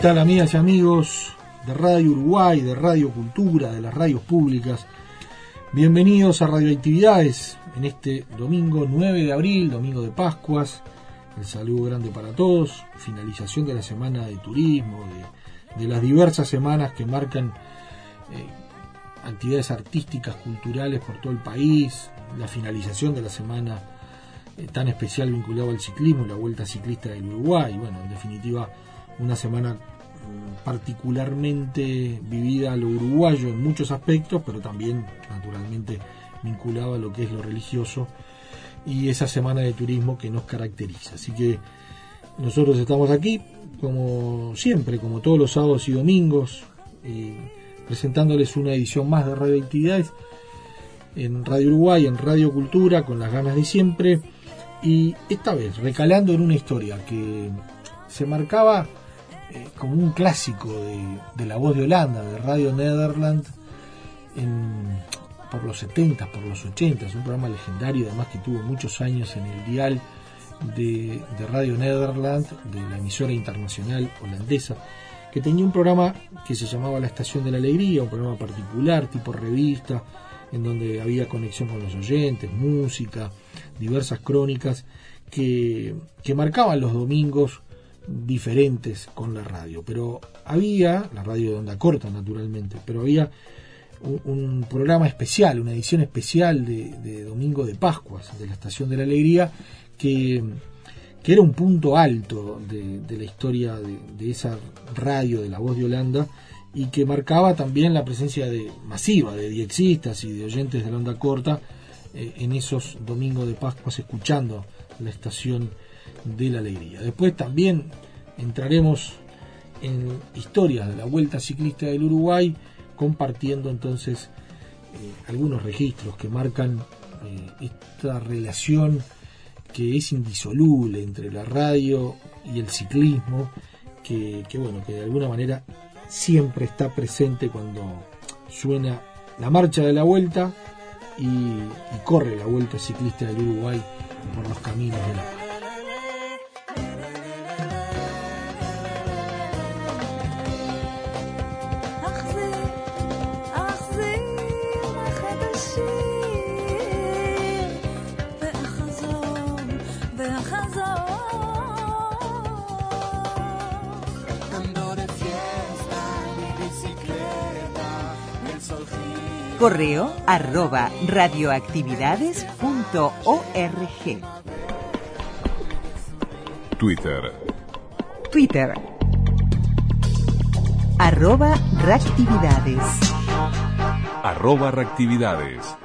Tal amigas y amigos de Radio Uruguay, de Radio Cultura, de las radios públicas? Bienvenidos a Radioactividades en este domingo 9 de abril, domingo de Pascuas. El saludo grande para todos, finalización de la semana de turismo, de, las diversas semanas que marcan eh, actividades artísticas, culturales por todo el país, la finalización de la semana eh, tan especial vinculada al ciclismo, la Vuelta Ciclista del Uruguay, bueno, en definitiva una semana particularmente vivida a lo uruguayo en muchos aspectos, pero también naturalmente vinculado a lo que es lo religioso y esa semana de turismo que nos caracteriza. Así que nosotros estamos aquí, como siempre, como todos los sábados y domingos, eh, presentándoles una edición más de Radio Actividades en Radio Uruguay, en Radio Cultura, con las ganas de siempre, y esta vez recalando en una historia que se marcaba eh, como un clásico de, la voz de Holanda, de Radio Nederland, por los 70, por los 80, es un programa legendario, además que tuvo muchos años en el dial de, Radio Nederland, de la emisora internacional holandesa, que tenía un programa que se llamaba La Estación de la Alegría, un programa particular, tipo revista, en donde había conexión con los oyentes, música, diversas crónicas que marcaban los domingos diferentes con la radio, pero había, la radio de onda corta naturalmente, pero había un, programa especial, una edición especial de, Domingo de Pascuas, de la Estación de la Alegría, que, que era un punto alto de, la historia de, esa radio de la voz de Holanda y que marcaba también la presencia de, masiva de diexistas y de oyentes de la onda corta eh, en esos domingos de Pascuas escuchando la estación de la alegría. Después también entraremos en historias de la Vuelta Ciclista del Uruguay, compartiendo entonces eh, algunos registros que marcan eh, esta relación que es indisoluble entre la radio y el ciclismo, que, bueno, que de alguna manera siempre está presente cuando suena la marcha de la vuelta y, y corre la vuelta ciclista del Uruguay por los caminos de la paz. Correo arroba radioactividades.org. Twitter. Twitter. Arroba reactividades. Arroba reactividades.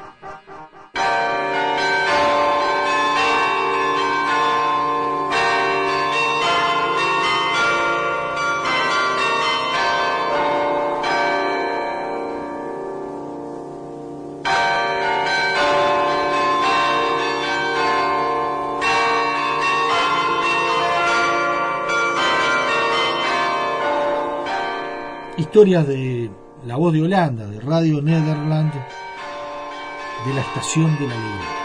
Historias de La Voz de Holanda, de Radio Nederland, de la Estación de la Alegría.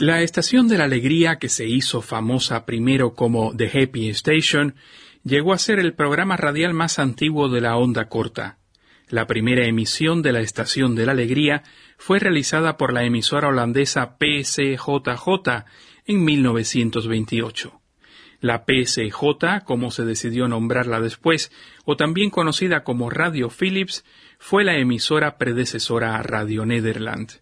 La Estación de la Alegría, que se hizo famosa primero como The Happy Station, llegó a ser el programa radial más antiguo de la onda corta. La primera emisión de la Estación de la Alegría fue realizada por la emisora holandesa PCJJ en 1928. La PCJ, como se decidió nombrarla después, o también conocida como Radio Philips, fue la emisora predecesora a Radio Nederland.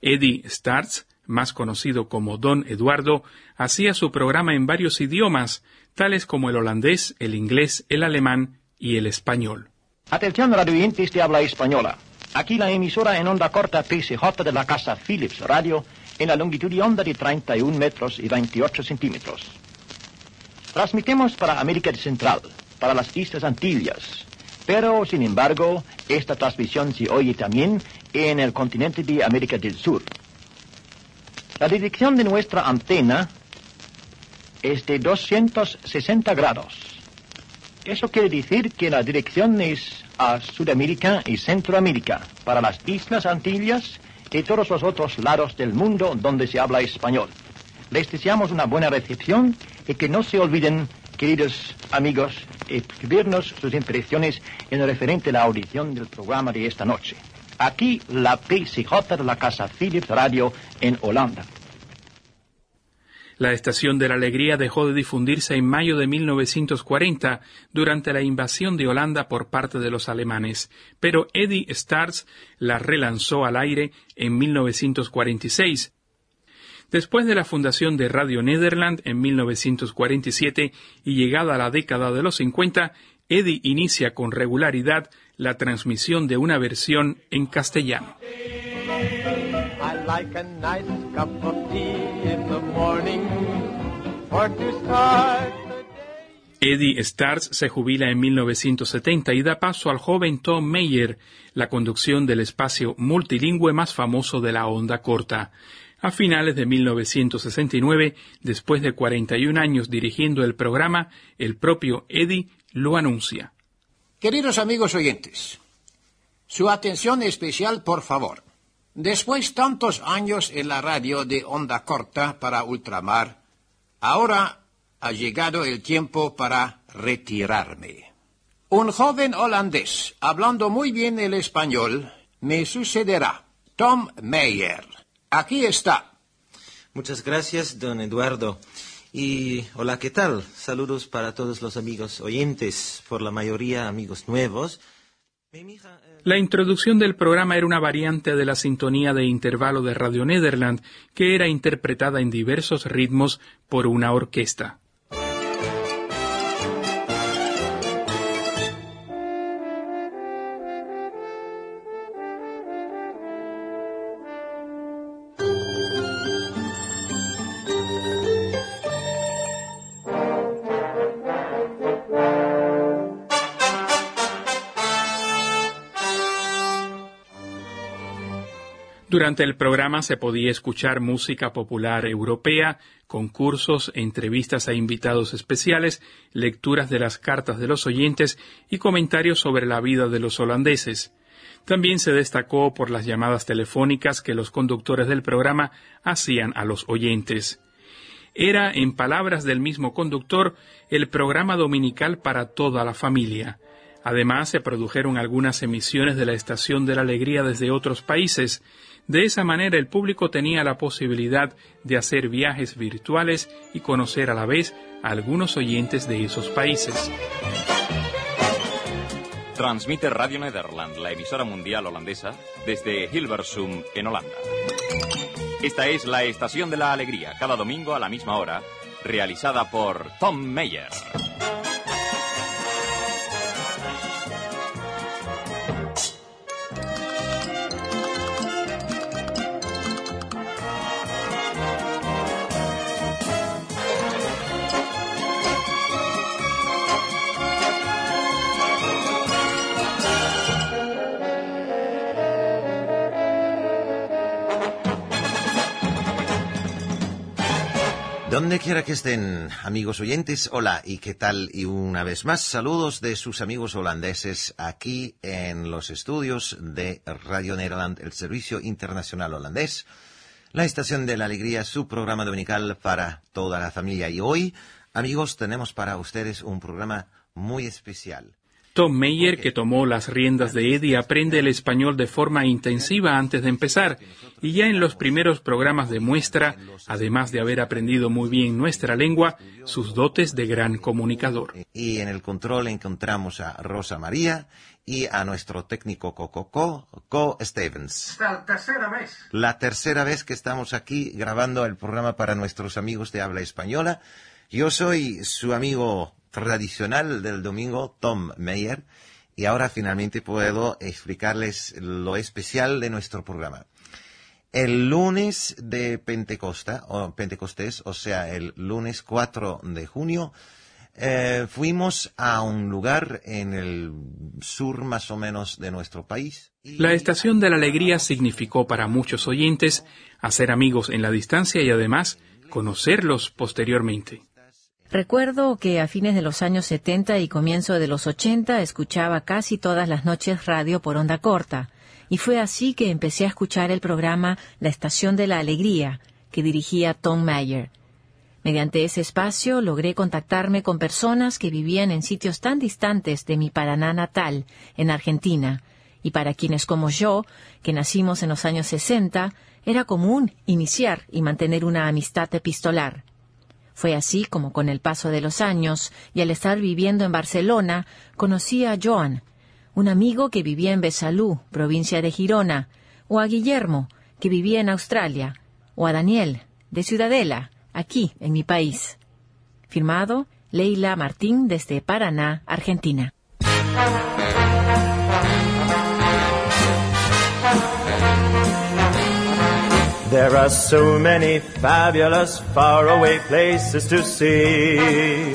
Eddie Starts más conocido como Don Eduardo, hacía su programa en varios idiomas, tales como el holandés, el inglés, el alemán y el español. Atención radioyentes de habla española. Aquí la emisora en onda corta PCJ de la casa Philips Radio en la longitud de onda de 31 metros y 28 centímetros. Transmitimos para América Central, para las Islas Antillas, pero sin embargo esta transmisión se oye también en el continente de América del Sur. La dirección de nuestra antena es de 260 grados. Eso quiere decir que la dirección es a Sudamérica y Centroamérica, para las Islas Antillas y todos los otros lados del mundo donde se habla español. Les deseamos una buena recepción y que no se olviden, queridos amigos, escribirnos sus impresiones en referente a la audición del programa de esta noche. Aquí la PCJ la Casa Philips Radio en Holanda. La Estación de la Alegría dejó de difundirse en mayo de 1940 durante la invasión de Holanda por parte de los alemanes, pero Eddie Stars la relanzó al aire en 1946. Después de la fundación de Radio Nederland en 1947 y llegada a la década de los 50, Eddie inicia con regularidad la transmisión de una versión en castellano. Eddie Stars se jubila en 1970 y da paso al joven Tom Mayer, la conducción del espacio multilingüe más famoso de la onda corta. A finales de 1969, después de 41 años dirigiendo el programa, el propio Eddie lo anuncia. Queridos amigos oyentes, su atención especial, por favor. Después tantos años en la radio de onda corta para ultramar, ahora ha llegado el tiempo para retirarme. Un joven holandés, hablando muy bien el español, me sucederá. Tom Meyer. Aquí está. Muchas gracias, don Eduardo. Y hola, ¿qué tal? Saludos para todos los amigos oyentes, por la mayoría amigos nuevos. La introducción del programa era una variante de la sintonía de intervalo de Radio Nederland, que era interpretada en diversos ritmos por una orquesta. Durante el programa se podía escuchar música popular europea, concursos, entrevistas a invitados especiales, lecturas de las cartas de los oyentes y comentarios sobre la vida de los holandeses. También se destacó por las llamadas telefónicas que los conductores del programa hacían a los oyentes. Era, en palabras del mismo conductor, el programa dominical para toda la familia. Además, se produjeron algunas emisiones de la Estación de la Alegría desde otros países, de esa manera el público tenía la posibilidad de hacer viajes virtuales y conocer a la vez a algunos oyentes de esos países. Transmite Radio Nederland, la emisora mundial holandesa, desde Hilversum, en Holanda. Esta es la Estación de la Alegría, cada domingo a la misma hora, realizada por Tom Meyer. Donde quiera que estén, amigos oyentes, hola y qué tal. Y una vez más, saludos de sus amigos holandeses aquí en los estudios de Radio Nederland, el Servicio Internacional Holandés, la Estación de la Alegría, su programa dominical para toda la familia. Y hoy, amigos, tenemos para ustedes un programa muy especial. Tom Meyer, que tomó las riendas de Eddie, aprende el español de forma intensiva antes de empezar y ya en los primeros programas demuestra, además de haber aprendido muy bien nuestra lengua, sus dotes de gran comunicador. Y en el control encontramos a Rosa María y a nuestro técnico Coco Co Stevens. La tercera vez. La tercera vez que estamos aquí grabando el programa para nuestros amigos de habla española. Yo soy su amigo tradicional del domingo, Tom Meyer, y ahora finalmente puedo explicarles lo especial de nuestro programa. El lunes de Pentecosta, o Pentecostés, o sea, el lunes 4 de junio, eh, fuimos a un lugar en el sur más o menos de nuestro país. La Estación de la Alegría significó para muchos oyentes hacer amigos en la distancia y además conocerlos posteriormente. Recuerdo que a fines de los años 70 y comienzo de los 80 escuchaba casi todas las noches radio por onda corta, y fue así que empecé a escuchar el programa La Estación de la Alegría, que dirigía Tom Mayer. Mediante ese espacio logré contactarme con personas que vivían en sitios tan distantes de mi Paraná natal, en Argentina, y para quienes como yo, que nacimos en los años 60, era común iniciar y mantener una amistad epistolar. Fue así como con el paso de los años y al estar viviendo en Barcelona, conocí a Joan, un amigo que vivía en Besalú, provincia de Girona, o a Guillermo, que vivía en Australia, o a Daniel, de Ciudadela, aquí en mi país. Firmado Leila Martín desde Paraná, Argentina. There are so many fabulous faraway places to see.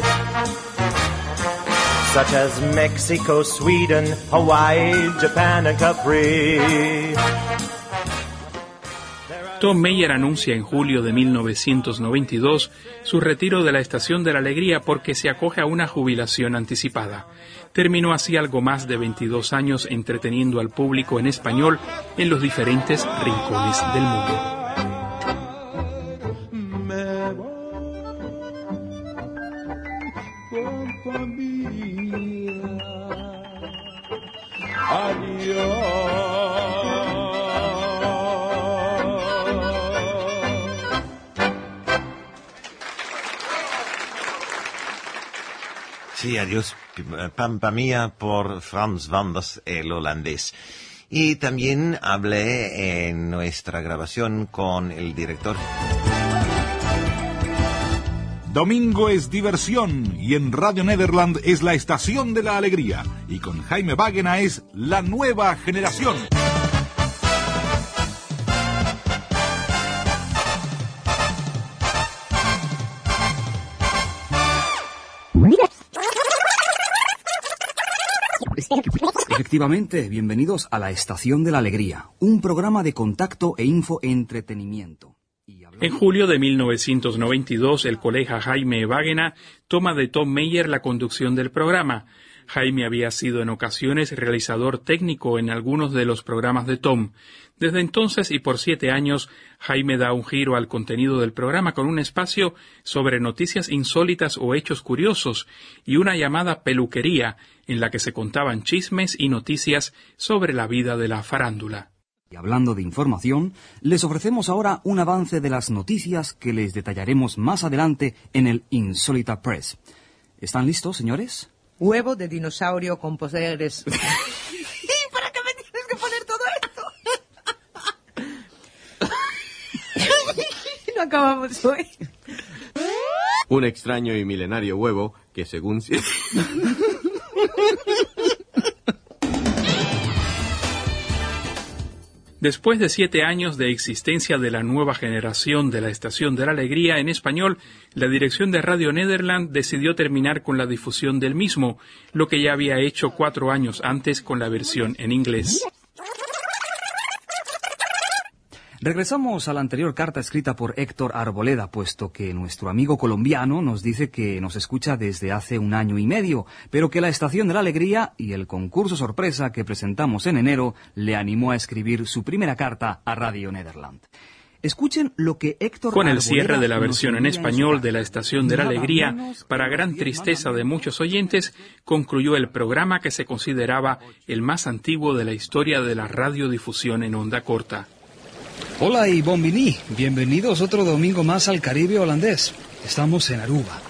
Such as Mexico, Sweden, Hawaii, Japan and Capri. Tom Meyer anuncia en julio de 1992 su retiro de la Estación de la Alegría porque se acoge a una jubilación anticipada. Terminó así algo más de 22 años entreteniendo al público en español en los diferentes rincones del mundo. Sí, adiós, Pampa Mía por Frans Wanders, el holandés. Y también hablé en nuestra grabación con el director. Domingo es diversión y en Radio Nederland es la estación de la alegría y con Jaime Wagena es la nueva generación. Efectivamente, bienvenidos a la Estación de la Alegría, un programa de contacto e info entretenimiento. En julio de 1992, el colega Jaime Wagena toma de Tom Meyer la conducción del programa. Jaime había sido en ocasiones realizador técnico en algunos de los programas de Tom. Desde entonces y por siete años, Jaime da un giro al contenido del programa con un espacio sobre noticias insólitas o hechos curiosos y una llamada peluquería en la que se contaban chismes y noticias sobre la vida de la farándula. Y hablando de información, les ofrecemos ahora un avance de las noticias que les detallaremos más adelante en el Insólita Press. ¿Están listos, señores? Huevo de dinosaurio con poderes. ¿Y para qué me tienes que poner todo esto? no acabamos hoy. Un extraño y milenario huevo que según... Después de siete años de existencia de la nueva generación de la Estación de la Alegría en español, la dirección de Radio Nederland decidió terminar con la difusión del mismo, lo que ya había hecho cuatro años antes con la versión en inglés. Regresamos a la anterior carta escrita por Héctor Arboleda, puesto que nuestro amigo colombiano nos dice que nos escucha desde hace un año y medio, pero que la Estación de la Alegría y el concurso sorpresa que presentamos en enero le animó a escribir su primera carta a Radio Nederland. Escuchen lo que Héctor Con el cierre de la versión en español de la Estación de la Alegría, para gran tristeza de muchos oyentes, concluyó el programa que se consideraba el más antiguo de la historia de la radiodifusión en onda corta. Hola y bombini, bienvenidos otro domingo más al Caribe holandés. Estamos en Aruba.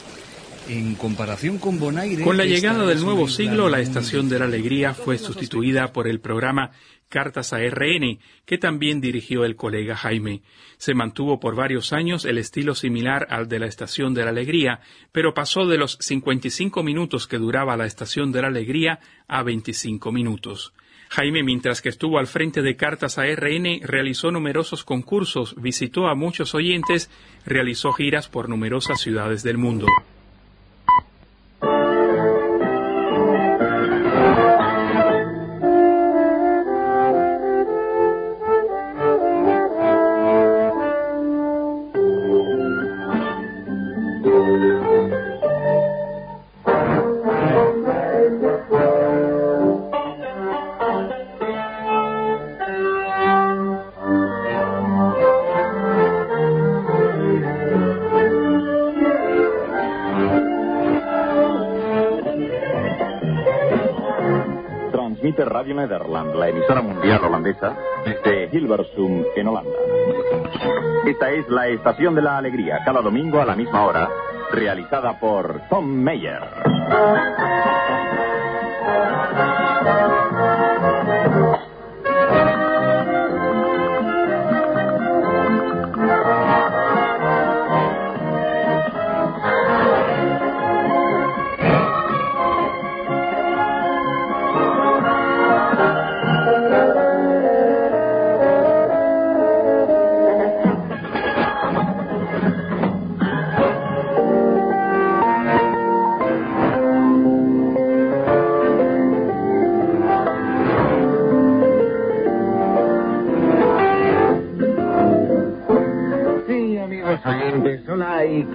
En comparación con Bonaire... Con la llegada del nuevo siglo, la Estación de la Alegría fue sustituida por el programa Cartas a RN, que también dirigió el colega Jaime. Se mantuvo por varios años el estilo similar al de la Estación de la Alegría, pero pasó de los 55 minutos que duraba la Estación de la Alegría a 25 minutos. Jaime, mientras que estuvo al frente de Cartas a RN, realizó numerosos concursos, visitó a muchos oyentes, realizó giras por numerosas ciudades del mundo. Nederland, la emisora mundial holandesa, desde Hilversum, en Holanda. Esta es la Estación de la Alegría, cada domingo a la misma hora, realizada por Tom Meyer.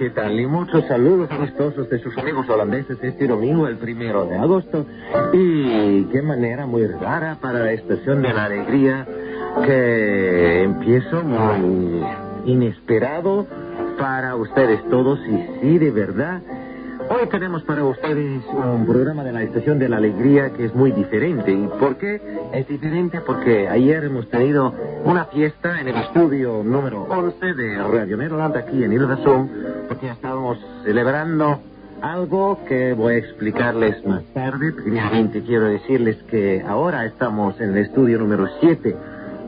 Qué tal. Y muchos saludos amistosos de sus amigos holandeses este domingo, el primero de agosto. Y qué manera muy rara para la estación de la alegría que empiezo muy inesperado para ustedes todos. Y sí, de verdad, Hoy tenemos para ustedes un programa de la Estación de la Alegría que es muy diferente. ¿Y por qué es diferente? Porque ayer hemos tenido una fiesta en el estudio número 11 de Radio Nederland aquí en Hilversum, porque estábamos celebrando algo que voy a explicarles más tarde. Primeramente quiero decirles que ahora estamos en el estudio número 7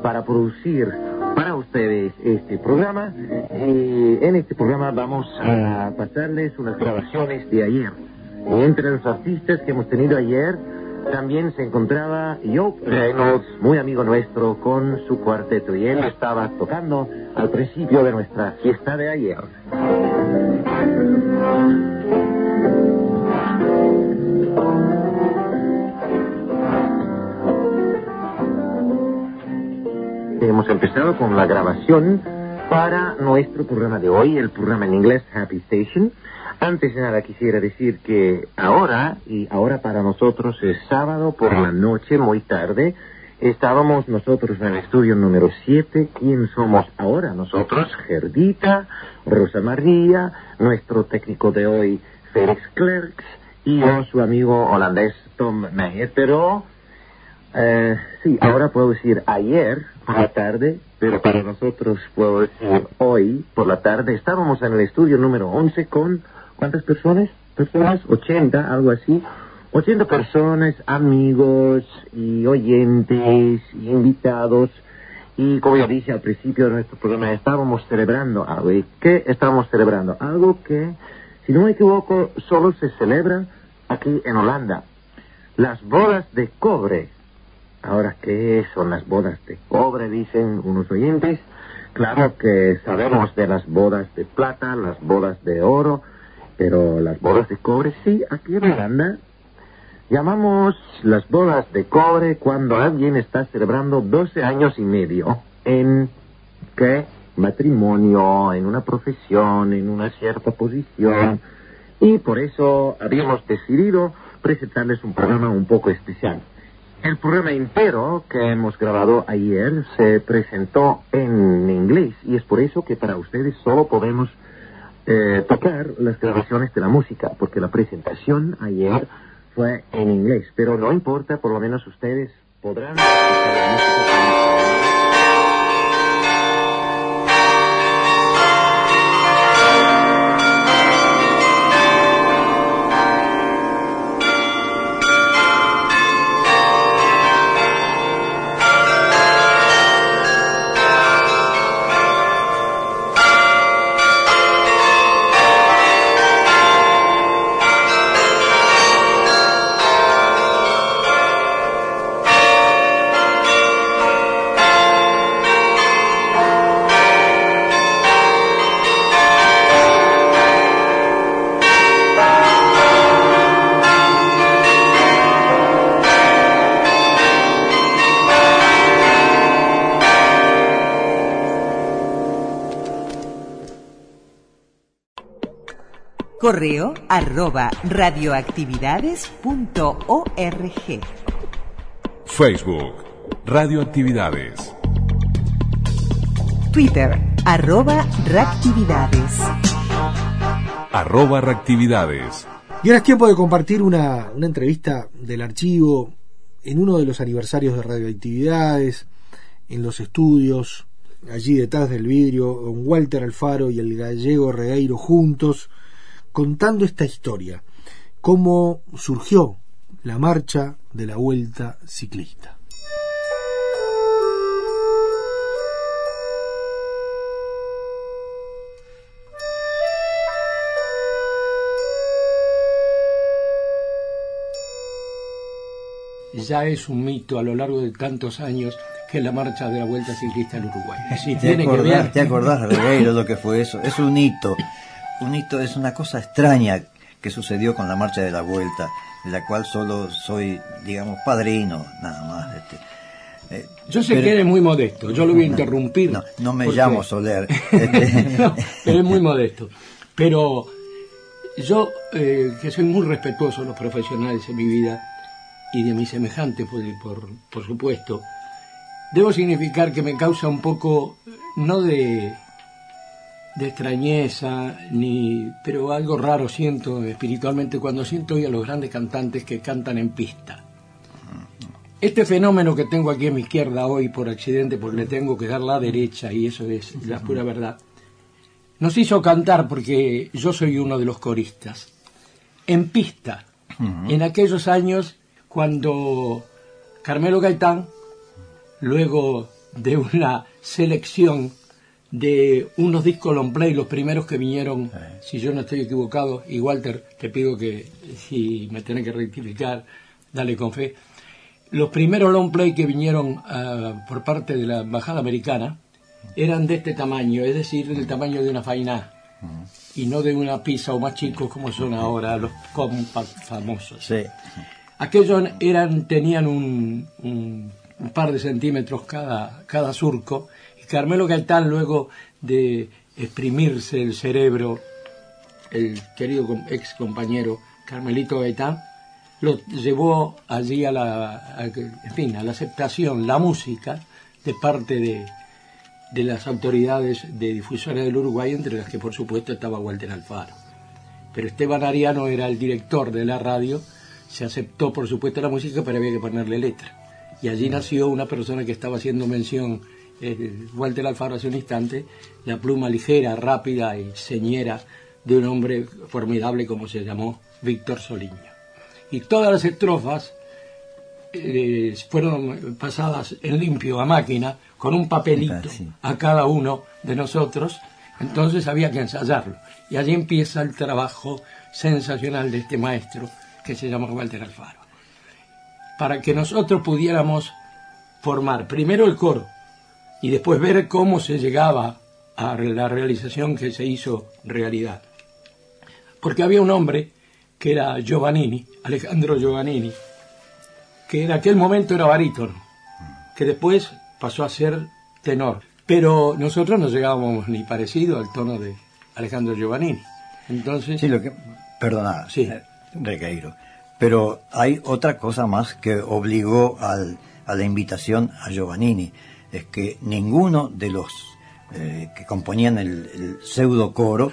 para producir para ustedes este programa. En este programa vamos a pasarles unas grabaciones de ayer. Y entre los artistas que hemos tenido ayer también se encontraba Joe Reynolds, muy amigo nuestro, con su cuarteto. Y él estaba tocando al principio de nuestra fiesta de ayer. Hemos empezado con la grabación para nuestro programa de hoy, el programa en inglés Happy Station. Antes de nada quisiera decir que ahora, y ahora para nosotros es sábado por la noche, muy tarde, estábamos nosotros en el estudio número 7. ¿Quién somos ahora? Nosotros, Gerdita, Rosa María, nuestro técnico de hoy, Félix Clerks, y yo, su amigo holandés Tom Meyer. Pero eh, sí, ahora puedo decir ayer por la tarde, pero para nosotros puedo decir hoy por la tarde. Estábamos en el estudio número 11 con, ¿cuántas personas? Personas, 80, algo así. 80 personas, amigos y oyentes y invitados. Y como yo dije al principio de nuestro programa, estábamos celebrando algo. ¿Y qué estábamos celebrando? Algo que, si no me equivoco, solo se celebra aquí en Holanda. Las bodas de cobre. Ahora, ¿qué son las bodas de cobre? Dicen unos oyentes. Claro que sabemos de las bodas de plata, las bodas de oro, pero las bodas de cobre, sí, aquí en Holanda llamamos las bodas de cobre cuando alguien está celebrando 12 años y medio en que matrimonio, en una profesión, en una cierta posición. Y por eso habíamos decidido presentarles un programa un poco especial. El programa entero que hemos grabado ayer se presentó en inglés y es por eso que para ustedes solo podemos eh, tocar las grabaciones de la música, porque la presentación ayer fue en inglés. Pero no importa, por lo menos ustedes podrán. Correo arroba radioactividades.org. Facebook, Radioactividades. Twitter arroba reactividades. Arroba Reactividades. Y ahora es tiempo de compartir una, una entrevista del archivo en uno de los aniversarios de radioactividades, en los estudios, allí detrás del vidrio, don Walter Alfaro y el gallego Regueiro juntos, contando esta historia, cómo surgió la marcha de la vuelta ciclista. ya es un mito a lo largo de tantos años que es la marcha de la Vuelta Ciclista en Uruguay. Si ¿Te tiene que acordás, ver- ¿Te acordás, Regueiro, lo que fue eso? Es un hito. Un hito es una cosa extraña que sucedió con la marcha de la vuelta, de la cual solo soy, digamos, padrino, nada más. este. Eh, Yo sé pero- que eres muy modesto, yo lo voy a interrumpir. No, no me porque- llamo Soler. Este, No, pero es muy modesto. Pero yo, eh, que soy muy respetuoso de los profesionales en mi vida y de mis semejantes, por, por, por supuesto, debo significar que me causa un poco, no de, de extrañeza, ni, pero algo raro siento espiritualmente cuando siento hoy a los grandes cantantes que cantan en pista. Este fenómeno que tengo aquí a mi izquierda hoy por accidente, porque le tengo que dar la derecha, y eso es la pura verdad, nos hizo cantar porque yo soy uno de los coristas. En pista, en aquellos años cuando Carmelo Gaitán, luego de una selección de unos discos long play, los primeros que vinieron, si yo no estoy equivocado, y Walter, te pido que si me tenés que rectificar, dale con fe. Los primeros long play que vinieron ah, por parte de la embajada americana eran de este tamaño, es decir, del tamaño de una faina y no de una pizza o más chicos como son ahora los compact famosos. Aquellos eran, tenían un, un- un par de centímetros cada, cada surco y Carmelo Gaitán luego de exprimirse el cerebro, el querido ex compañero Carmelito Gaitán, lo llevó allí a la, a en fin, a la aceptación, la música de parte de, de las autoridades de difusores del Uruguay, entre las que por supuesto estaba Walter Alfaro. Pero Esteban Ariano era el director de la radio, se aceptó por supuesto la música, pero había que ponerle letra. Y allí nació una persona que estaba haciendo mención, eh, Walter Alfaro hace un instante, la pluma ligera, rápida y señera de un hombre formidable como se llamó Víctor Soliño. Y todas las estrofas eh, fueron pasadas en limpio a máquina con un papelito a cada uno de nosotros, entonces había que ensayarlo. Y allí empieza el trabajo sensacional de este maestro que se llama Walter Alfaro. Para que nosotros pudiéramos formar primero el coro y después ver cómo se llegaba a la realización que se hizo realidad. Porque había un hombre que era Giovannini, Alejandro Giovannini, que en aquel momento era barítono, que después pasó a ser tenor. Pero nosotros no llegábamos ni parecido al tono de Alejandro Giovannini. Entonces, Sí, lo que, perdona, Sí. eh, Regueiro, pero hay otra cosa más que obligó al- a la invitación a Giovannini, es que ninguno de los eh, que componían el, el pseudo coro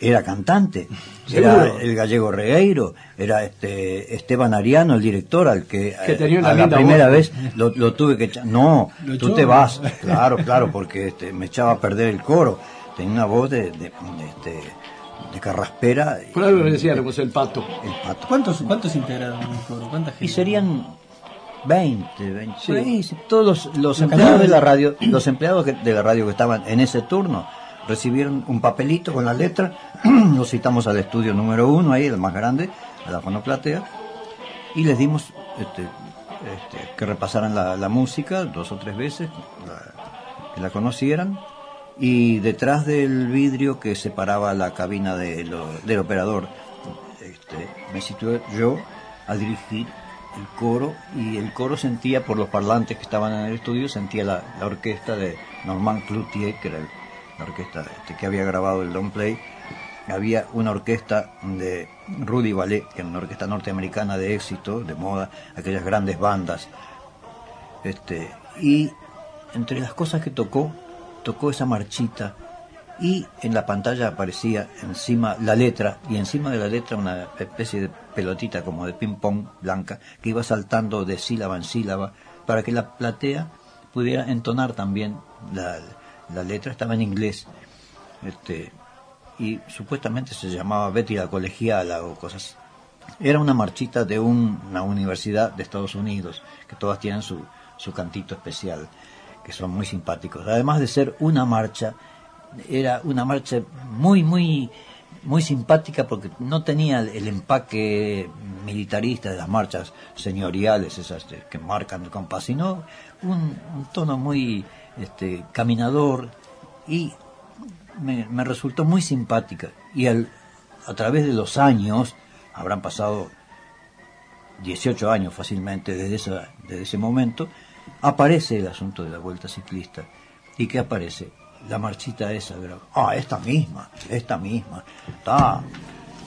era cantante. Era el gallego Regueiro, era este Esteban Ariano, el director, al que, Que eh, tenía una a la primera voz. vez lo, lo tuve que echar. No, ¿Lo tú echó? te vas. Claro, claro, porque este, me echaba a perder el coro. Tenía una voz de, de, de, este, de carraspera. por algo le decíamos el pato. El pato. ¿Cuántos, cuántos integraron el coro? ¿Cuánta gente? Y serían 20, 20 Sí. todos los, empleados de la radio, los empleados que- de la radio que estaban en ese turno recibieron un papelito con la letra, los citamos al estudio número uno, ahí el más grande, a la fonoplatea, y les dimos este, este, que repasaran la, la música dos o tres veces, la- que la conocieran, y detrás del vidrio que separaba la cabina de lo- del operador, este, me situé yo a dirigir el coro y el coro sentía por los parlantes que estaban en el estudio sentía la, la orquesta de Normand Cloutier que era la orquesta este, que había grabado el long play. Había una orquesta de Rudy Ballet que era una orquesta norteamericana de éxito de moda aquellas grandes bandas. Este y entre las cosas que tocó tocó esa marchita y en la pantalla aparecía encima la letra y encima de la letra una especie de pelotita como de ping pong blanca que iba saltando de sílaba en sílaba para que la platea pudiera entonar también la, la letra. Estaba en inglés este y supuestamente se llamaba Betty la colegiala o cosas era una marchita de un- una universidad de Estados Unidos que todas tienen su, su cantito especial que son muy simpáticos. Además de ser una marcha era una marcha muy muy muy simpática porque no tenía el, empaque militarista de las marchas señoriales esas este, que marcan el compás sino un, un tono muy este, caminador y me, me resultó muy simpática y al, a través de los años habrán pasado 18 años fácilmente desde, esa, desde ese momento, aparece el asunto de la vuelta ciclista. ¿Y qué aparece? La marchita esa. gra- Ah, esta misma, esta misma. Está.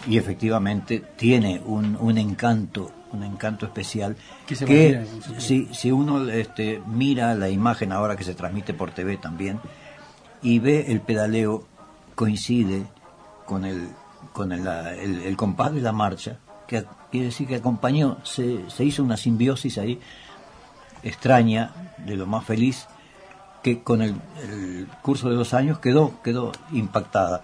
Y efectivamente tiene un, un encanto, un encanto especial Que si, si uno este, mira la imagen ahora que se transmite por TV también y ve el pedaleo coincide con el con el- el compás de la marcha que quiere decir que acompañó se, se hizo una simbiosis ahí extraña de lo más feliz que con el, curso de los años quedó quedó impactada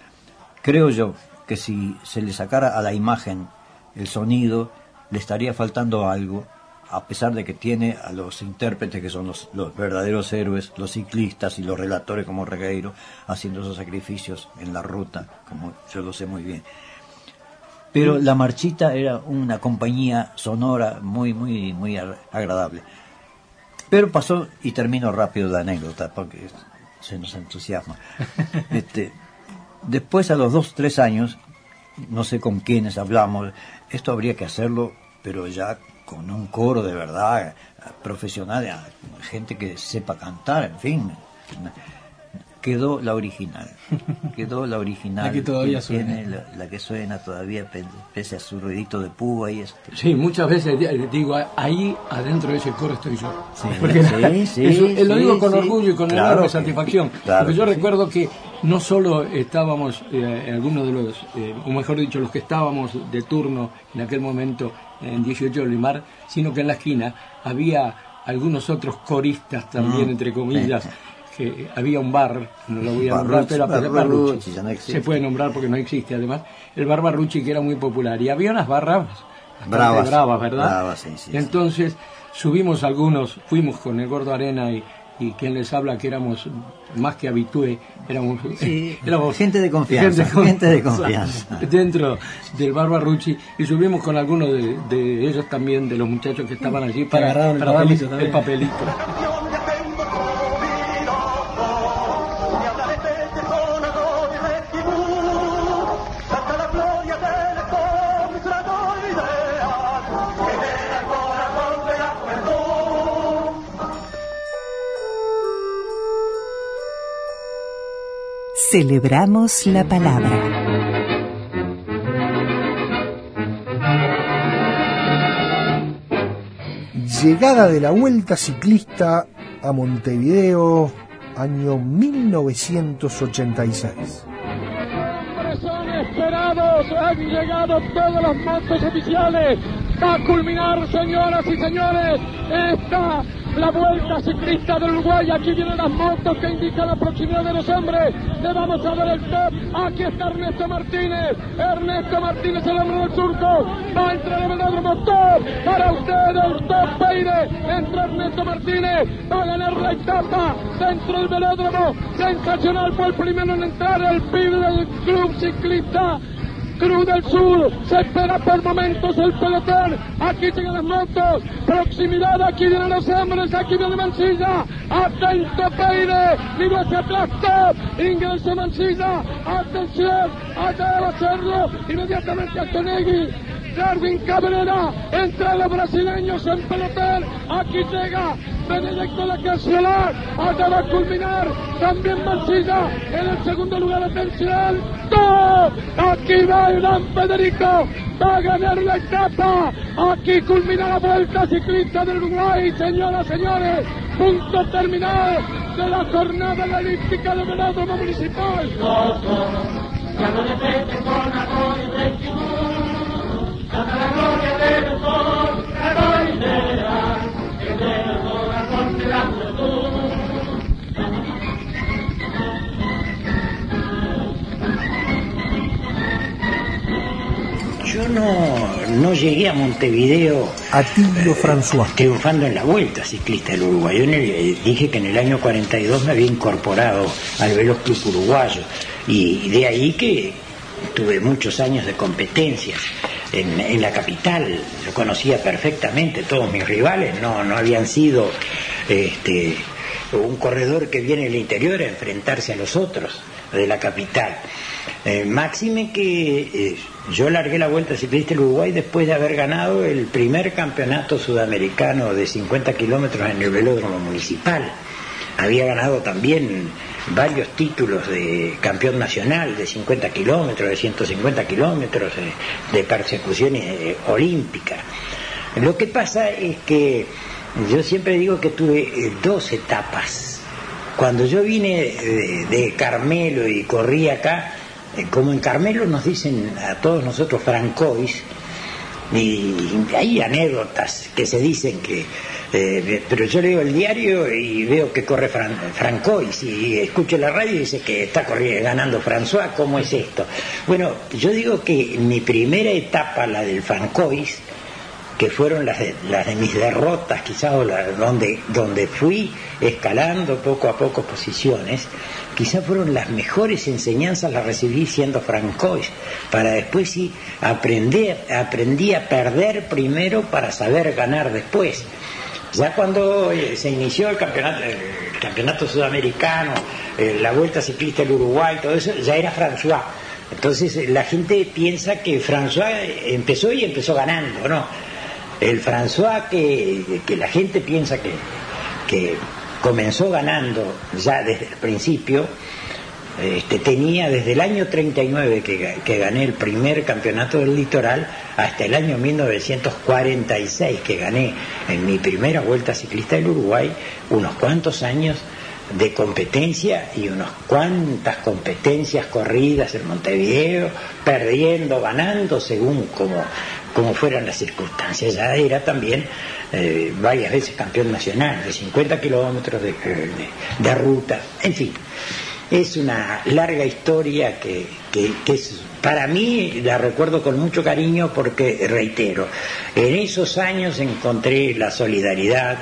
creo yo que si se le sacara a la imagen el sonido le estaría faltando algo a pesar de que tiene a los intérpretes que son los, los verdaderos héroes, los ciclistas y los relatores como Regueiro, haciendo esos sacrificios en la ruta, como yo lo sé muy bien. Pero la marchita era una compañía sonora muy, muy, muy agradable. Pero pasó, y termino rápido la anécdota, porque se nos entusiasma. Este, después, a los dos, tres años, no sé con quiénes hablamos, esto habría que hacerlo, pero ya con un coro de verdad, profesional, gente que sepa cantar, en fin. Quedó la original, quedó la original. La que todavía tiene suena. La, la que suena todavía, pe- pese a su ruidito de púa y este. Sí, muchas veces di- digo, ahí adentro de ese coro estoy yo. Sí, Porque sí, sí, eso, lo digo con orgullo y con Claro enorme satisfacción. claro porque yo recuerdo que no solo estábamos, eh, algunos de los, eh, o mejor dicho, los que estábamos de turno en aquel momento en 18 de Limar, sino que en la esquina había algunos otros coristas también, Mm, entre comillas. Que había un bar, no lo voy a nombrar, pero a pesar- Barrucci, Barrucci. ya no existe. se puede nombrar porque no existe además, el bar Barrucci que era muy popular. Y había unas barras Bravas, bravas, ¿verdad? bravas, sí, sí, sí. Entonces subimos algunos, fuimos con el Gordo Arena y, y quien les habla que éramos más que habitué, éramos, Sí, éramos gente de confianza, gente de confianza. dentro del bar Barrucci y subimos con algunos de, de ellos también, de los muchachos que estaban allí para, para darles el papelito. Celebramos la palabra. Llegada de la Vuelta Ciclista a Montevideo, año 1986. Son esperados, han llegado todos los motos oficiales. A culminar, señoras y señores, esta la vuelta ciclista del Uruguay. Aquí vienen las motos que indican la proximidad de los hombres. Le vamos a ver el top. Aquí está Ernesto Martínez. Ernesto Martínez, el hombre del surco. Va a entrar el velódromo top. Para usted el top Peire. Entra Ernesto Martínez. Va a ganar la etapa dentro del velódromo. Sensacional fue el primero en entrar el pibe del club ciclista. Cruz del Sur, se espera por momentos el pelotón, aquí llegan las motos, proximidad, aquí vienen los hombres, aquí viene Mancilla, atento Peire, mira atrás, top, ingreso Mancilla, atención, acaba de hacerlo, inmediatamente a Tonegui, Darwin Cabrera, entre los brasileños en pelotón, aquí llega Benedicto La Casiolar, acaba de culminar, también Mancilla, en el segundo lugar, atención, top, aquí va gran Federico, va a ganar la etapa, aquí culmina la vuelta ciclista del Uruguay, señoras, señores, punto terminal de la jornada olímpica del velódromo municipal. Yo no, no llegué a Montevideo Atilio François. triunfando en la vuelta ciclista del Uruguay. Yo en el- eh, dije que en el año 42 me había incorporado al Veloz Club Uruguayo y de ahí que tuve muchos años de competencias en, la capital. Yo conocía perfectamente todos mis rivales, no, no habían sido este, un corredor que viene del interior a enfrentarse a los otros de la capital. Eh, máxime que eh, yo largué la vuelta ciclista del Uruguay después de haber ganado el primer campeonato sudamericano de 50 kilómetros en el velódromo municipal. Había ganado también varios títulos de campeón nacional de 50 kilómetros, de 150 kilómetros, eh, de persecuciones eh, olímpicas. Lo que pasa es que yo siempre digo que tuve eh, dos etapas. Cuando yo vine de, Carmelo y corrí acá, como en Carmelo nos dicen a todos nosotros francois, y hay anécdotas que se dicen que eh, pero yo leo el diario y veo que corre Fran- Francois y escucho la radio y dice que está corriendo, ganando François, ¿cómo es esto? Bueno, yo digo que mi primera etapa, la del Francois, que fueron las de, las de mis derrotas, quizás o la- donde, donde fui escalando poco a poco posiciones, quizás fueron las mejores enseñanzas las recibí siendo francois, para después sí aprender, aprendí a perder primero para saber ganar después. Ya cuando eh, se inició el campeonato, el campeonato sudamericano, eh, la vuelta ciclista del Uruguay, todo eso, ya era François. Entonces eh, la gente piensa que François empezó y empezó ganando, ¿no? El François que, la gente piensa que, comenzó ganando ya desde el principio, este, tenía desde el año 39 que, ga- que gané el primer campeonato del litoral hasta el año 1946 que gané en mi primera vuelta ciclista del Uruguay unos cuantos años de competencia y unas cuantas competencias corridas en Montevideo, perdiendo, ganando según como, como fueran las circunstancias. Ya era también eh, varias veces campeón nacional de 50 kilómetros de, de- de ruta, en fin. Es una larga historia que, que- que es, para mí la recuerdo con mucho cariño porque, reitero, en esos años encontré la solidaridad,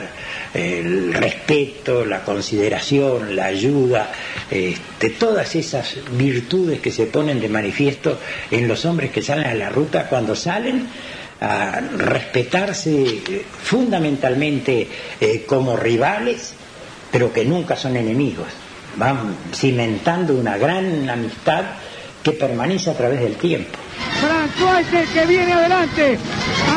el respeto, la consideración, la ayuda, este, todas esas virtudes que se ponen de manifiesto en los hombres que salen a la ruta cuando salen a respetarse eh, fundamentalmente eh, como rivales, pero que nunca son enemigos. Van cimentando una gran amistad que permanece a través del tiempo. François es el que viene adelante,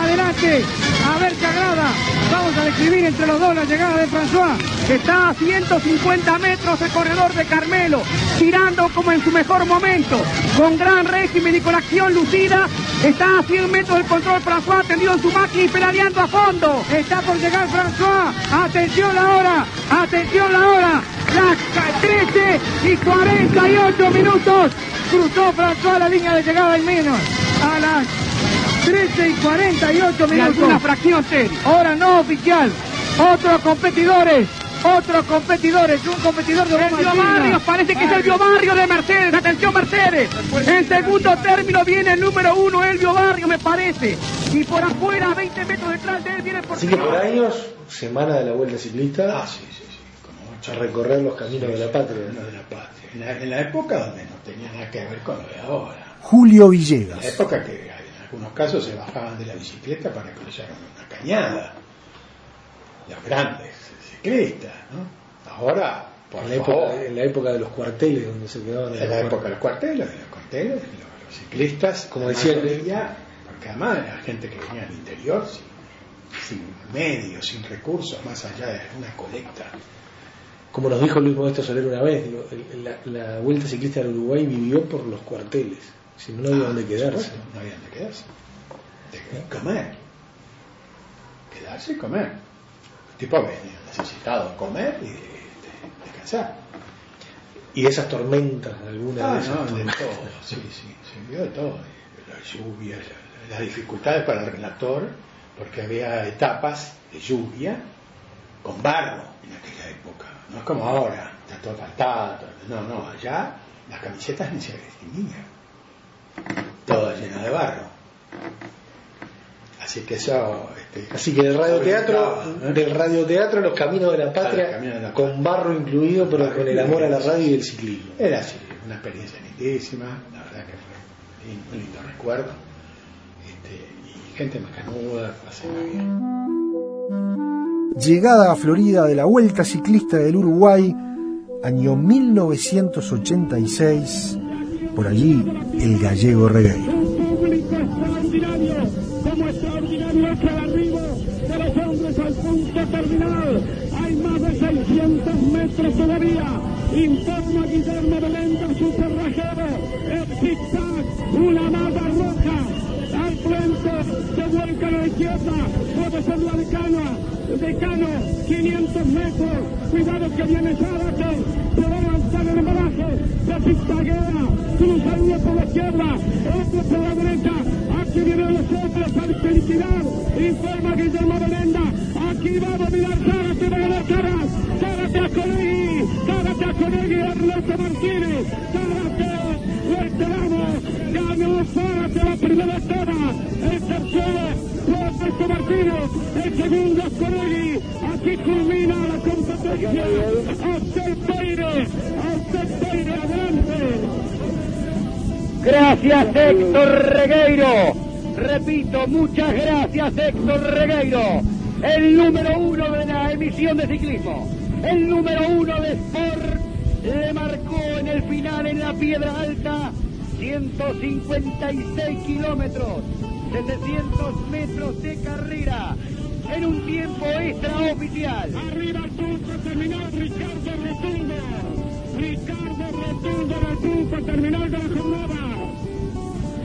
adelante, A ver qué agrada. Vamos a describir entre los dos la llegada de François. Está a 150 metros el corredor de Carmelo, tirando como en su mejor momento, con gran régimen y con acción lucida. Está a 100 metros del control François, tendido en su máquina y pedaleando a fondo. Está por llegar François. Atención la hora, atención la hora. Las 13 y 48 minutos. Cruzó François la línea de llegada en menos. A las 13 y 48 minutos. Una fracción Hora no oficial. Otros competidores. Otros competidores. Un competidor de El Barrios. Parece que es el Barrio de Mercedes. Atención Mercedes. En segundo término viene el número uno, Elvio Barrio, me parece. Y por afuera, 20 metros detrás de él, viene por Así que por años, semana de la Vuelta Ciclista. Ah, sí, sí, sí. A recorrer los caminos de la patria. de la patria. En la, en la época donde no tenía nada que ver con lo de ahora. Julio En Villegas. la época que en algunos casos se bajaban de la bicicleta para cruzar una cañada. Los grandes ciclistas, ¿no? Ahora, por En la, favor, época, en la época de los cuarteles donde se quedaban en en la época de los cuarteles, de los cuarteles, los, los ciclistas, Como la decía porque además era gente que venía del interior sin, sin medios, sin recursos, más allá de alguna colecta. Como nos dijo Luis Modesto Soler una vez, digo, la, la Vuelta Ciclista del Uruguay vivió por los cuarteles. Si no, no había Ah, donde por quedarse. supuesto, No había donde quedarse. De comer. Quedarse y comer. El tipo venía necesitado comer y de- de- descansar. Y esas tormentas, algunas Ah, de esas no, de tormentas. todo, sí, sí, se vio de todo. Las lluvias, las dificultades para el relator, porque había etapas de lluvia con barro en época. No es como ahora, está todo todo- No, no, allá las camisetas ni se distinguían. Todas llenas de barro. Así que eso... Este, Así que del radioteatro, del radioteatro Los Caminos de la Patria, Caminos de la con barro incluido, pero Barro con el amor a la radio y el ciclismo. Era así, una experiencia lindísima, la verdad que fue un un lindo recuerdo. Este, y gente macanuda, pasé bien. Llegada a Florida de la Vuelta Ciclista del Uruguay, año 1986, por allí el gallego Regueiro. Hay más de 600 metros todavía. Informa Guillermo Belenda, su cerrajero. El zigzag, una malla roja. Al frente, se vuelca a la izquierda. Puede ser la decana. Decano, 500 metros. Cuidado que viene Zárate. Se va a lanzar el embaraje. Se zigzaguea. Cruzando por la izquierda. Otro por la derecha. Aquí vienen los otros al felicidad. Informa Guillermo Belenda. Aquí va a dominar Zárate. Va a ganar Caras. Zárate a Conegui. Zárate a Conegui. Ernesto Martínez. Zárate. Lo esperamos. Ganó Zárate la primera etapa. El tercero El segundo. Aquí culmina la competencia. Hasta el. Adelante. Gracias Héctor Regueiro. Repito, muchas gracias Héctor Regueiro. El número uno de la emisión de ciclismo. El número uno de Sport le marcó en el final en la Piedra Alta 156 kilómetros, 700 metros de carrera en un tiempo extraoficial. Arriba punto terminal Ricardo Rotundo. Ricardo Rotundo punto terminal de la jornada.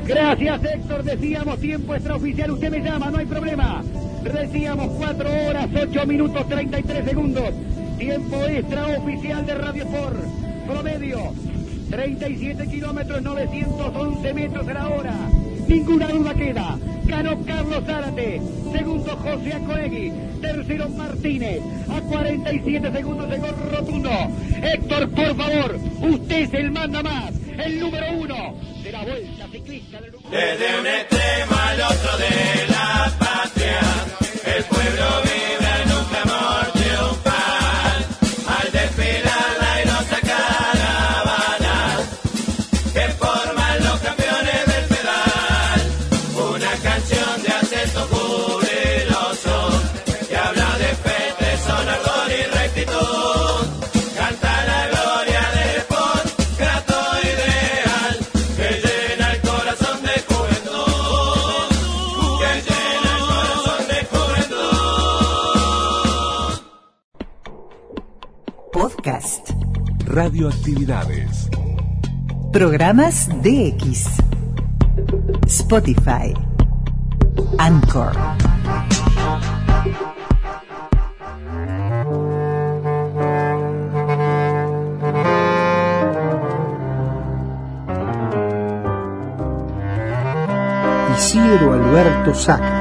Gracias Héctor, decíamos tiempo extraoficial, usted me llama, no hay problema. Decíamos 4 horas, 8 minutos, 33 segundos. Tiempo extraoficial de Radio Sport. Promedio, 37 kilómetros, 911 metros a la hora. Ninguna duda queda. Ganó Carlos Zárate. Segundo José Acoegui. Tercero Martínez. A 47 segundos llegó Rotundo. Héctor, por favor, usted es el manda más. El número uno de la Vuelta Ciclista del Uruguay. Desde un extremo al otro de la patria, el pueblo Radioactividades. Programas DX. Spotify. Anchor. Isidro Alberto Sacre.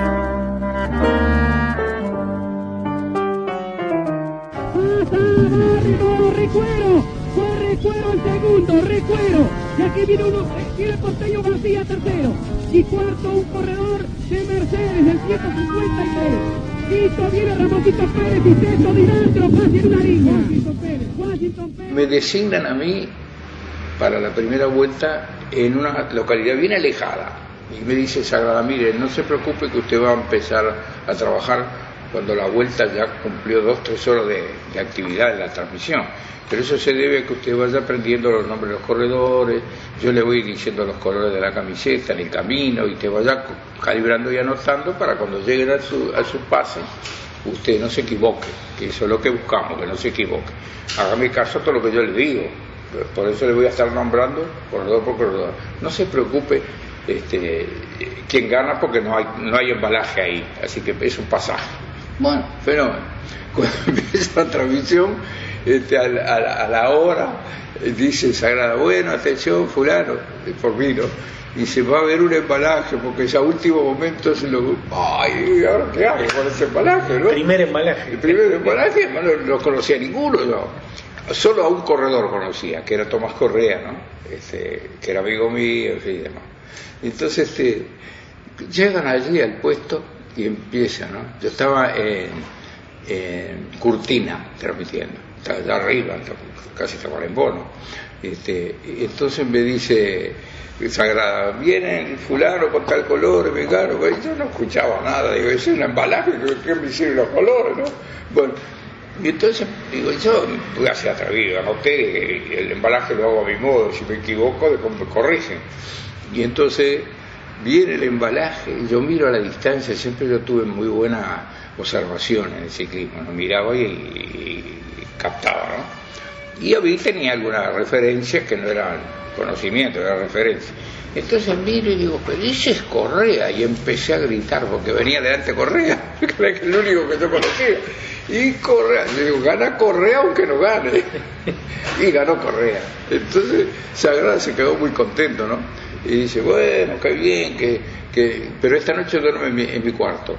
Designan a mí para la primera vuelta en una localidad bien alejada. Y me dice Sagrada, mire, no se preocupe que usted va a empezar a trabajar cuando la vuelta ya cumplió dos, tres horas de, de actividad de la transmisión. Pero eso se debe a que usted vaya aprendiendo los nombres de los corredores, yo le voy diciendo los colores de la camiseta en el camino y te vaya calibrando y anotando para cuando lleguen a su, a su pase usted no se equivoque, que eso es lo que buscamos, que no se equivoque. Hágame caso a todo lo que yo le digo, por eso le voy a estar nombrando corredor por corredor. No se preocupe este, quién gana porque no hay, no hay embalaje ahí, así que es un pasaje. Bueno, fenómeno. Cuando empieza la transmisión, este, a, la, a la- hora, dice Sagrada, bueno, atención, fulano, por mí, ¿no? Y se va a ver un embalaje, porque ya a último momento se lo... Ay, ¿ahora qué hago con ese embalaje, no? Primer embalaje. El primer embalaje no lo, no conocía ninguno, yo. Solo a un corredor conocía, que era Tomás Correa, ¿no? Este, que era amigo mío, en fin, y demás. Entonces, este, llegan allí al puesto y empiezan, ¿no? Yo estaba en, en Curtina transmitiendo, estaba allá arriba, casi estaba en bono. Este, entonces me dice Sagrada, viene el fulano con tal color, vegano, y yo no escuchaba nada, digo, es un embalaje, ¿qué me hicieron los colores, no? Bueno, y entonces digo, yo voy a ser atrevido, anoté, el embalaje lo hago a mi modo, si me equivoco, después me corrigen. Y entonces viene el embalaje, yo miro a la distancia, siempre yo tuve muy buena observación en el ciclismo, ¿no? miraba y, y captaba, ¿no? Y mí tenía algunas referencias que no eran conocimientos, eran referencias. Entonces miro y digo, pero ese es Correa, y empecé a gritar porque venía delante Correa, que era el único que yo conocía. Y Correa, le digo, gana Correa aunque no gane. Y ganó Correa. Entonces Sagrada se quedó muy contento, ¿no? Y dice, bueno, qué bien, que, que... pero esta noche duerme en mi, en mi cuarto.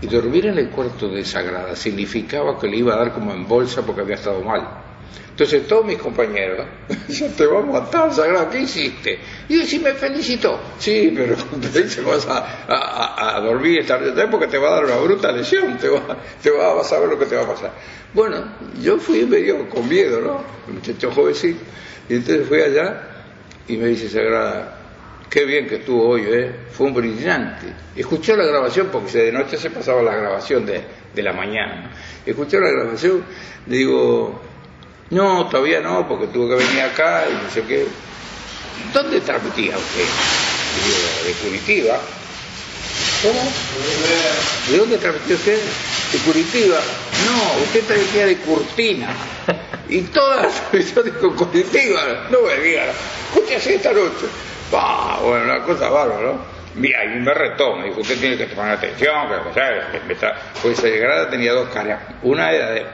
Y dormir en el cuarto de Sagrada significaba que le iba a dar como en bolsa porque había estado mal. Entonces todos mis compañeros, ya te vamos a matar, Sagrada, ¿qué hiciste? Y yo, sí me felicitó. Sí, pero te vas a, a- a- dormir esta noche porque te va a dar una bruta lesión, te, va, te a ver lo que te va a pasar. Bueno, yo fui medio con miedo, ¿no? Un muchacho jovencito. Y entonces fui allá y me dice Sagrada, qué bien que estuvo hoy, ¿eh? Fue un brillante. Escuchó la grabación, porque de noche se pasaba la grabación de, de la mañana. Escuchó la grabación, digo, no, todavía no, porque tuvo que venir acá y no sé qué. ¿Dónde transmitía usted? De Curitiba. ¿Cómo? ¿De dónde transmitía usted? De Curitiba. No, usted transmitía de Curtina. Y todas las transmisiones con Curitiba. No me digan, escúchese esta noche. Bah, bueno, una cosa bárbara, ¿no? Mira, y me retó, me dijo, usted tiene que tomar atención, que, o sea, que me está- pues tenía dos caras. Una era de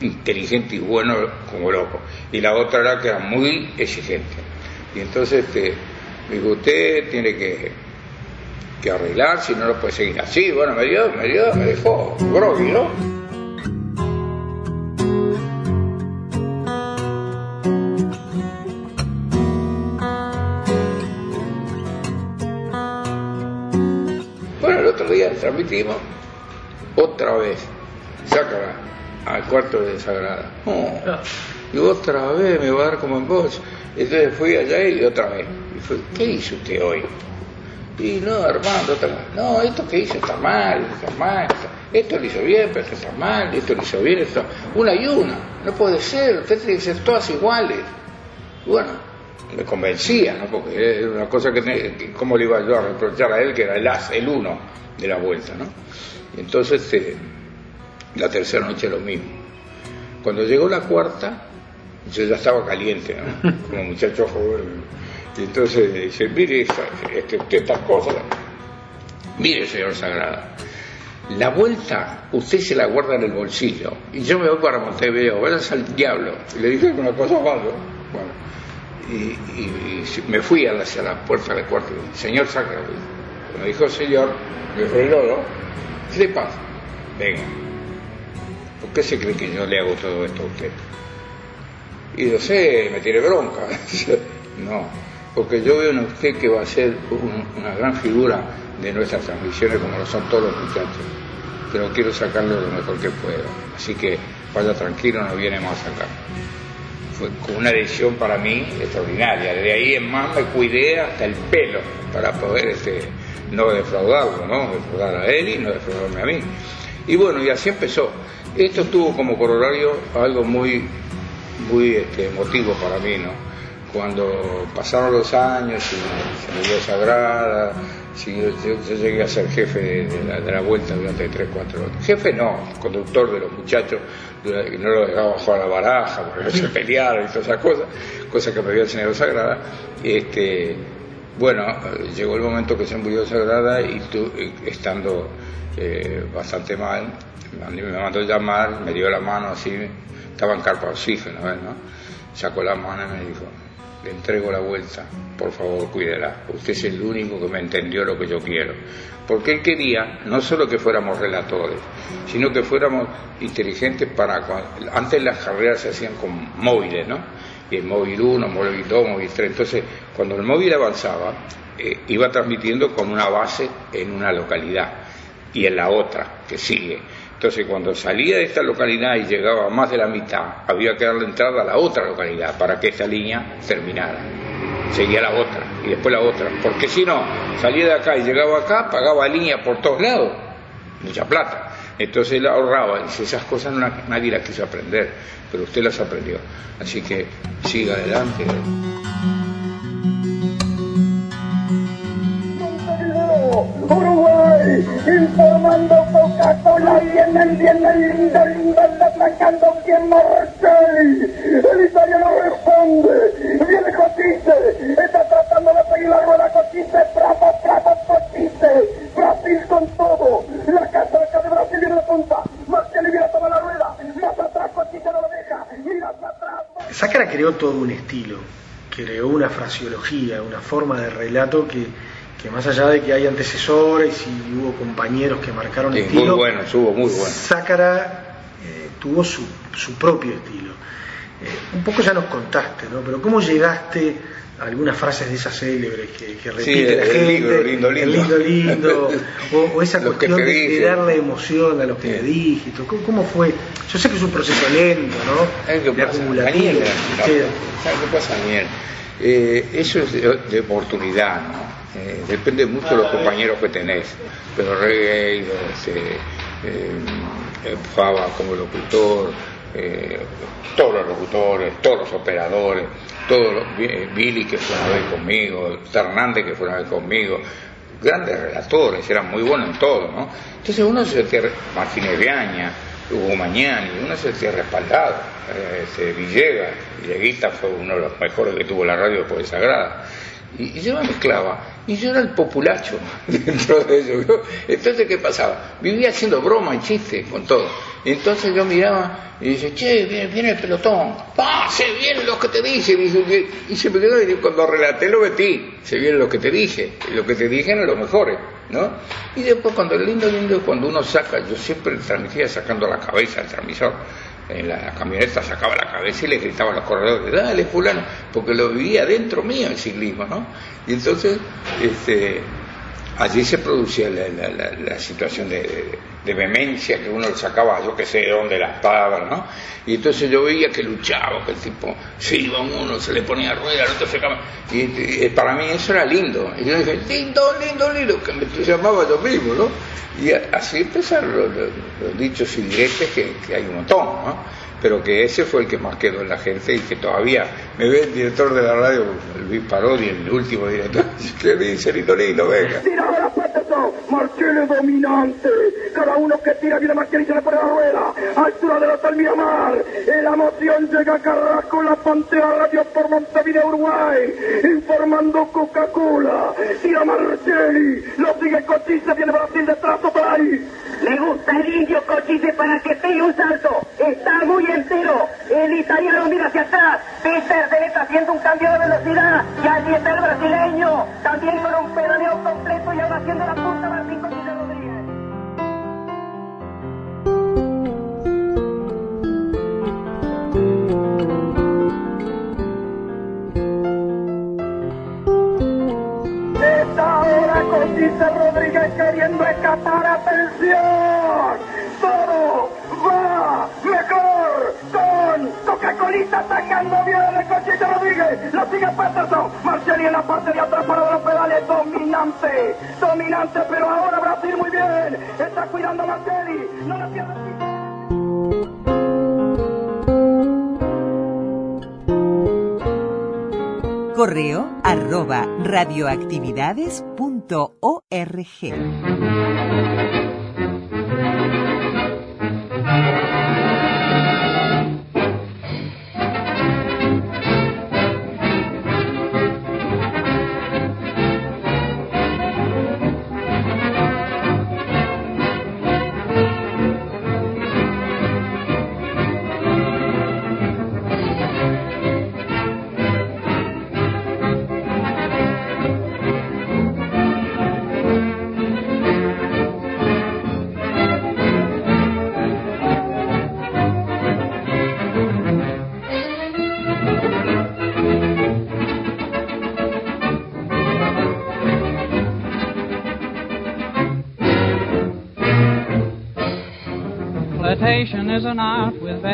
inteligente y bueno como loco, y la otra era que era muy exigente. Y entonces este, me dijo, usted tiene que, que arreglar, si no lo puede seguir así. Bueno, me dio, me dio, me dejó groggy, ¿no? Bueno, el otro día transmitimos otra vez, sácala al cuarto de Sagrada. Oh, y otra vez me va a dar como en voz. Entonces fui allá y otra vez. Y fue, ¿qué hizo usted hoy? Y no, Armando, otra vez. no, esto que hizo está mal, está mal, esto lo hizo bien, pero esto está mal, esto lo hizo bien, esto... Una y una, no puede ser, usted tiene que ser todas iguales. Bueno, me convencía, ¿no? Porque era una cosa que, que ¿cómo le iba yo a reprochar a él que era el as, el uno de la vuelta, ¿no? Entonces, este, la tercera noche lo mismo. Cuando llegó la cuarta, Yo ya estaba caliente, ¿no? Como muchacho joven. Y entonces dice, mire, esa- este, usted estas cosas. Mire, señor Sagrada, la vuelta usted se la guarda en el bolsillo. Y yo me voy para Montevideo, vayas al diablo. Y le dije una cosa. Bueno, y, y- y me fui hacia la puerta del cuarto. Señor Sagrada, me dijo señor, me frenó, ¿no? ¿Qué le pasa? Venga. ¿Por qué se cree que yo le hago todo esto a usted? Y no sé, me tiene bronca. no, porque yo veo en usted que va a ser un- una gran figura de nuestras transmisiones como lo son todos los muchachos. Pero quiero sacarle lo mejor que pueda. Así que vaya tranquilo, no viene más acá. Fue una decisión para mí extraordinaria. De ahí en más me cuidé hasta el pelo para poder este, no defraudarlo, ¿no? Defraudar a él y no defraudarme a mí. Y bueno, y así empezó. Esto tuvo como corolario algo muy, muy este, emotivo para mí, ¿no? Cuando pasaron los años y se me Sagrada, sí, yo, yo- llegué a ser jefe de, la, de la vuelta durante 3, 4 años. Jefe no, conductor de los muchachos, que no lo dejaba jugar la baraja, porque se pelearon y todas esas cosas, cosas que me había enseñado Sagrada. Este, bueno, llegó el momento que se murió Sagrada y tú, estando eh, bastante mal, me me mandó llamar, me dio la mano así, estaba en carpa oxígeno, ¿ves, no? Sacó la mano y me dijo, le entrego la vuelta, por favor cuídela, usted es el único que me entendió lo que yo quiero. Porque él quería no solo que fuéramos relatores, sino que fuéramos inteligentes para... Antes las carreras se hacían con móviles, ¿no? Y el móvil 1, móvil 2, móvil 3. Entonces, cuando el móvil avanzaba, eh, iba transmitiendo con una base en una localidad y en la otra que sigue. Entonces, cuando salía de esta localidad y llegaba a más de la mitad, había que darle entrada a la otra localidad para que esta línea terminara. Seguía la otra y después la otra. Porque si no, salía de acá y llegaba acá, pagaba línea por todos lados. Mucha plata. Entonces él ahorraba. Dice, esas cosas nadie las quiso aprender, pero usted las aprendió. Así que siga adelante. Uruguay, informando Coca-Cola, vienen, vienen, lindo, lindo, anda atracando quien Marcel. El italiano responde, viene Cochise, está tratando de seguir la rueda Cochise, bravo, bravo, Cochise, Brasil con todo, la casa acá de Brasil viene de punta, Marcel viene a tomar la rueda, más atrás Cochise no lo deja, mira hacia atrás. Sácara creó todo un estilo, creó una fraseología, una forma de relato que, que más allá de que hay antecesores y hubo compañeros que marcaron Sí, estilo, muy bueno, estuvo muy bueno. Sácara eh, tuvo su, su propio estilo. Eh, un poco ya nos contaste, ¿no? Pero ¿cómo llegaste a algunas frases de esas célebres que, que repite la el gente? libro, lindo, lindo. El lindo, lindo. o, o esa Lo cuestión de, de dije. darle emoción a los que le dijiste. ¿Cómo, cómo fue? Yo sé que es un proceso lento, ¿no? ¿Sabes qué De pasa? acumulativo. Daniel, Sí. ¿Sabes qué pasa, Daniel? Eh, eso es de, de oportunidad, ¿no? Eh, depende mucho de los compañeros que tenés. Pero Reggae, este, eh, Fava como locutor, eh, todos los locutores, todos los operadores, todos los, eh, Billy que fue una vez conmigo, Hernández que fue una vez conmigo, grandes relatores, eran muy buenos en todo, ¿no? Entonces uno se sentía, Martínez Hugo Mañani, uno se sentía respaldado, eh, este, Villegas, Villeguita fue uno de los mejores que tuvo la radio de Sagrada, y, yo me mezclaba, y yo era el populacho dentro de ellos, ¿no? entonces ¿qué pasaba? Vivía haciendo broma y chiste con todo, entonces yo miraba y dice, che, viene, viene el pelotón, ¡ah, se viene lo que te dije! Y, se me quedó, y cuando relaté lo metí, se viene lo que te dije, y lo que te dije no es lo mejor, ¿no? Y después cuando el lindo, lindo, cuando uno saca, yo siempre transmitía sacando la cabeza al transmisor, en la camioneta sacaba la cabeza y le gritaba a los corredores, dale fulano, porque lo vivía dentro mío el ciclismo, ¿no? Y entonces, este, allí se producía la, situación de- de vehemencia que uno le sacaba, yo que sé de dónde las palabras, ¿no? Y entonces yo veía que luchaba, que el tipo se iba uno, se le ponía rueda, el otro se acaba. Y, para mí eso era lindo. Y yo dije, lindo, lindo, lindo, que me entusiasmaba yo mismo, ¿no? Y así empezaron los, dichos y diretes que, que hay un montón, ¿no? Pero que ese fue el que más quedó en la gente y que todavía me ve el director de la radio, Luis Parodi, el último director, que dice, lindo, lindo, venga. De la Marchele dominante. Cada uno que tira viene Marchele y se le pone la rueda. Altura del Hotel Miramar. Y la emoción llega Carrasco, la Pantera Radio por Montevideo, Uruguay. Informando Coca-Cola. Tira Marcheli. Lo sigue Cochise, viene Brasil detrás otra ahí. Le gusta el indio Cochise para que pegue un salto. Está muy entero. El italiano mira hacia atrás. Peter se le está haciendo un cambio de velocidad. Y allí está el brasileño. También con un pedaleo completo y ahora haciendo la Cochise Rodríguez queriendo escapar. ¡Atención! Todo va mejor con Coca-Colita atacando bien de Cochise Rodríguez. Lo sigue Patterson. Marcelli en la parte de atrás para los pedales. Dominante. Dominante, pero ahora Brasil muy bien. Está cuidando a Marcelli. No el piso. Correo arroba radioactividades.org.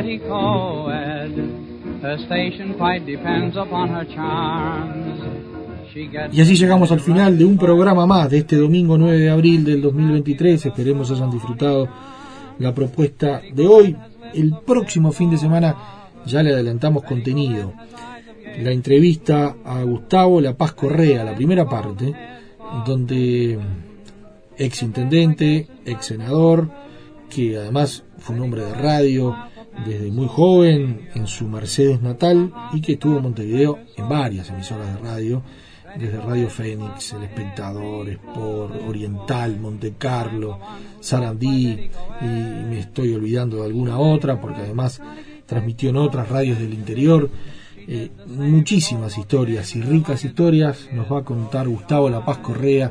Betty Coed. Her station quite depends upon her charms. She gets Y así llegamos al final de un programa más de este domingo 9 de abril del 2023. Esperemos hayan disfrutado la propuesta de hoy. El próximo fin de semana ya le adelantamos contenido. La entrevista a Gustavo La Paz Correa, la primera parte, donde ex intendente, ex senador, que además fue un hombre de radio desde muy joven en su Mercedes natal y que estuvo en Montevideo en varias emisoras de radio, desde Radio Fénix, El Espectador, Sport, Oriental, Monte Carlo, Sarandí, y me estoy olvidando de alguna otra, porque además transmitió en otras radios del interior. Eh, muchísimas historias y ricas historias nos va a contar Gustavo La Paz Correa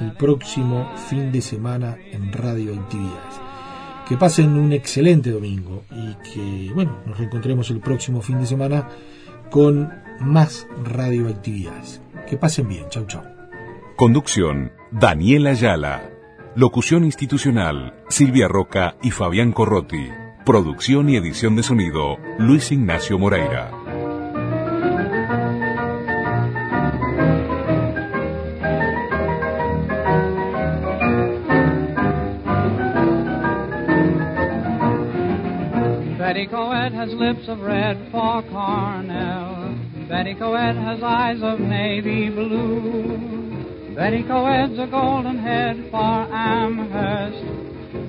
el próximo fin de semana en Radio Actividades. Que pasen un excelente domingo y que, bueno, nos reencontremos el próximo fin de semana con más radioactividades. Que pasen bien. Chau, chau. Conducción, Daniela Ayala. Locución institucional, Silvia Roca y Fabián Corrotti. Producción y edición de sonido, Luis Ignacio Moreira. Has lips of red for Cornell. Betty Coed has eyes of navy blue. Betty Coed's a golden head for Amherst.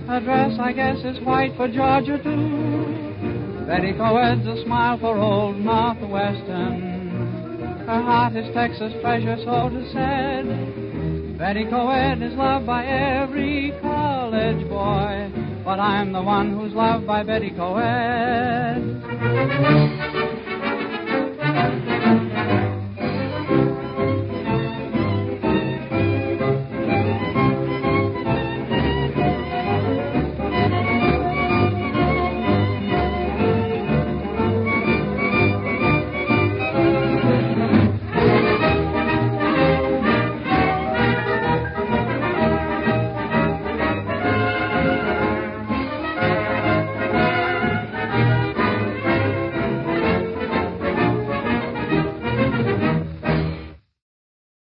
Her dress, I guess, is white for Georgia, too. Betty Coed's a smile for old Northwestern. Her heart is Texas treasure, so to said. Betty Coed is loved by every college boy, but I'm the one who's loved by Betty Coed.